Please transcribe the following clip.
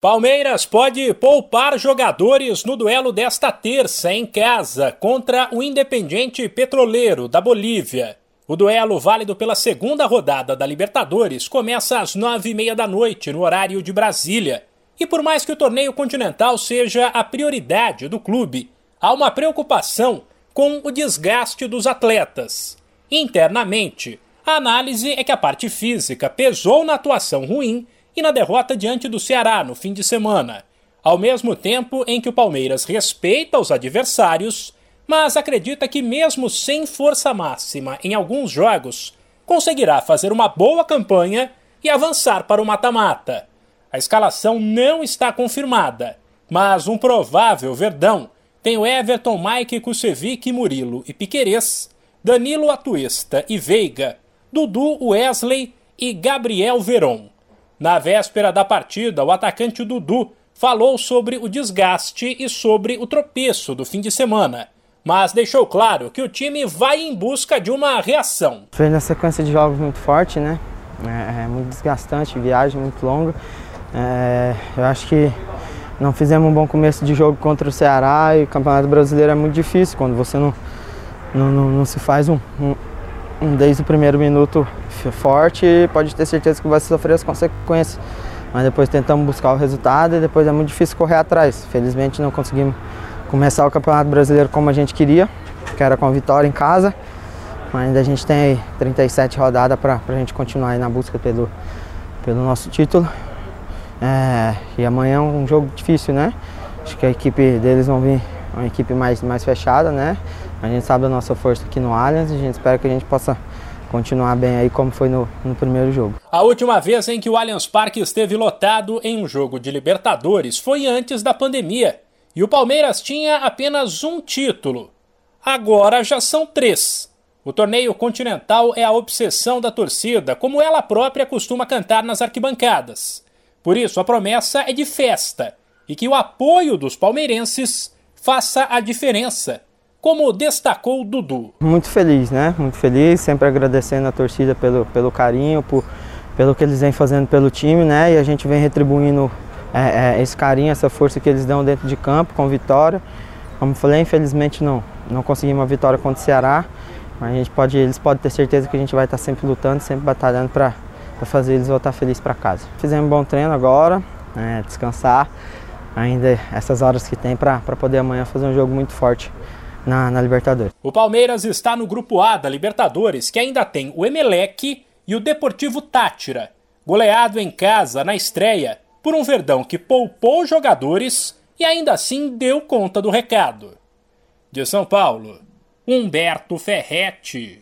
Palmeiras pode poupar jogadores no duelo desta terça em casa contra o Independiente Petroleiro da Bolívia. O duelo, válido pela segunda rodada da Libertadores, começa às nove e meia da noite, no horário de Brasília. E por mais que o torneio continental seja a prioridade do clube, há uma preocupação com o desgaste dos atletas. Internamente, a análise é que a parte física pesou na atuação ruim e na derrota diante do Ceará no fim de semana, ao mesmo tempo em que o Palmeiras respeita os adversários, mas acredita que, mesmo sem força máxima em alguns jogos, conseguirá fazer uma boa campanha e avançar para o mata-mata. A escalação não está confirmada, mas um provável Verdão tem o Everton, Mike, Kusevic, Murilo e Piquerez, Danilo Atuesta e Veiga, Dudu, Wesley e Gabriel Veron. Na véspera da partida, o atacante Dudu falou sobre o desgaste e sobre o tropeço do fim de semana, mas deixou claro que o time vai em busca de uma reação. Foi na sequência de jogos muito forte, né? É, é muito desgastante, viagem muito longa. É, eu acho que não fizemos um bom começo de jogo contra o Ceará e o Campeonato Brasileiro é muito difícil quando você não, não, não, não se faz um, desde o primeiro minuto forte, pode ter certeza que vai sofrer as consequências. Mas depois tentamos buscar o resultado e depois é muito difícil correr atrás. Felizmente não conseguimos começar o Campeonato Brasileiro como a gente queria, que era com a vitória em casa. Mas ainda a gente tem aí 37 rodadas para a gente continuar aí na busca pelo, pelo nosso título. É, e amanhã é um jogo difícil, né? Acho que a equipe deles vão vir uma equipe mais, mais fechada, né? A gente sabe da nossa força aqui no Allianz e a gente espera que a gente possa continuar bem aí como foi no, no primeiro jogo. A última vez em que o Allianz Parque esteve lotado em um jogo de Libertadores foi antes da pandemia. E o Palmeiras tinha apenas um título. Agora já são três. O torneio continental é a obsessão da torcida, como ela própria costuma cantar nas arquibancadas. Por isso, a promessa é de festa e que o apoio dos palmeirenses faça a diferença como destacou Dudu. Muito feliz, né? Muito feliz, sempre agradecendo a torcida pelo, pelo carinho, por, pelo que eles vêm fazendo pelo time, né? E a gente vem retribuindo é, é, esse carinho, essa força que eles dão dentro de campo com vitória. Como falei, infelizmente não, não conseguimos uma vitória contra o Ceará, mas a gente pode, eles podem ter certeza que a gente vai estar sempre lutando, sempre batalhando para fazer eles voltar felizes para casa. Fizemos um bom treino agora, né, descansar ainda essas horas que tem para poder amanhã fazer um jogo muito forte na, na Libertadores. O Palmeiras está no grupo A da Libertadores, que ainda tem o Emelec e o Deportivo Tátira, goleado em casa na estreia por um Verdão que poupou jogadores e ainda assim deu conta do recado. De São Paulo, Humberto Ferretti.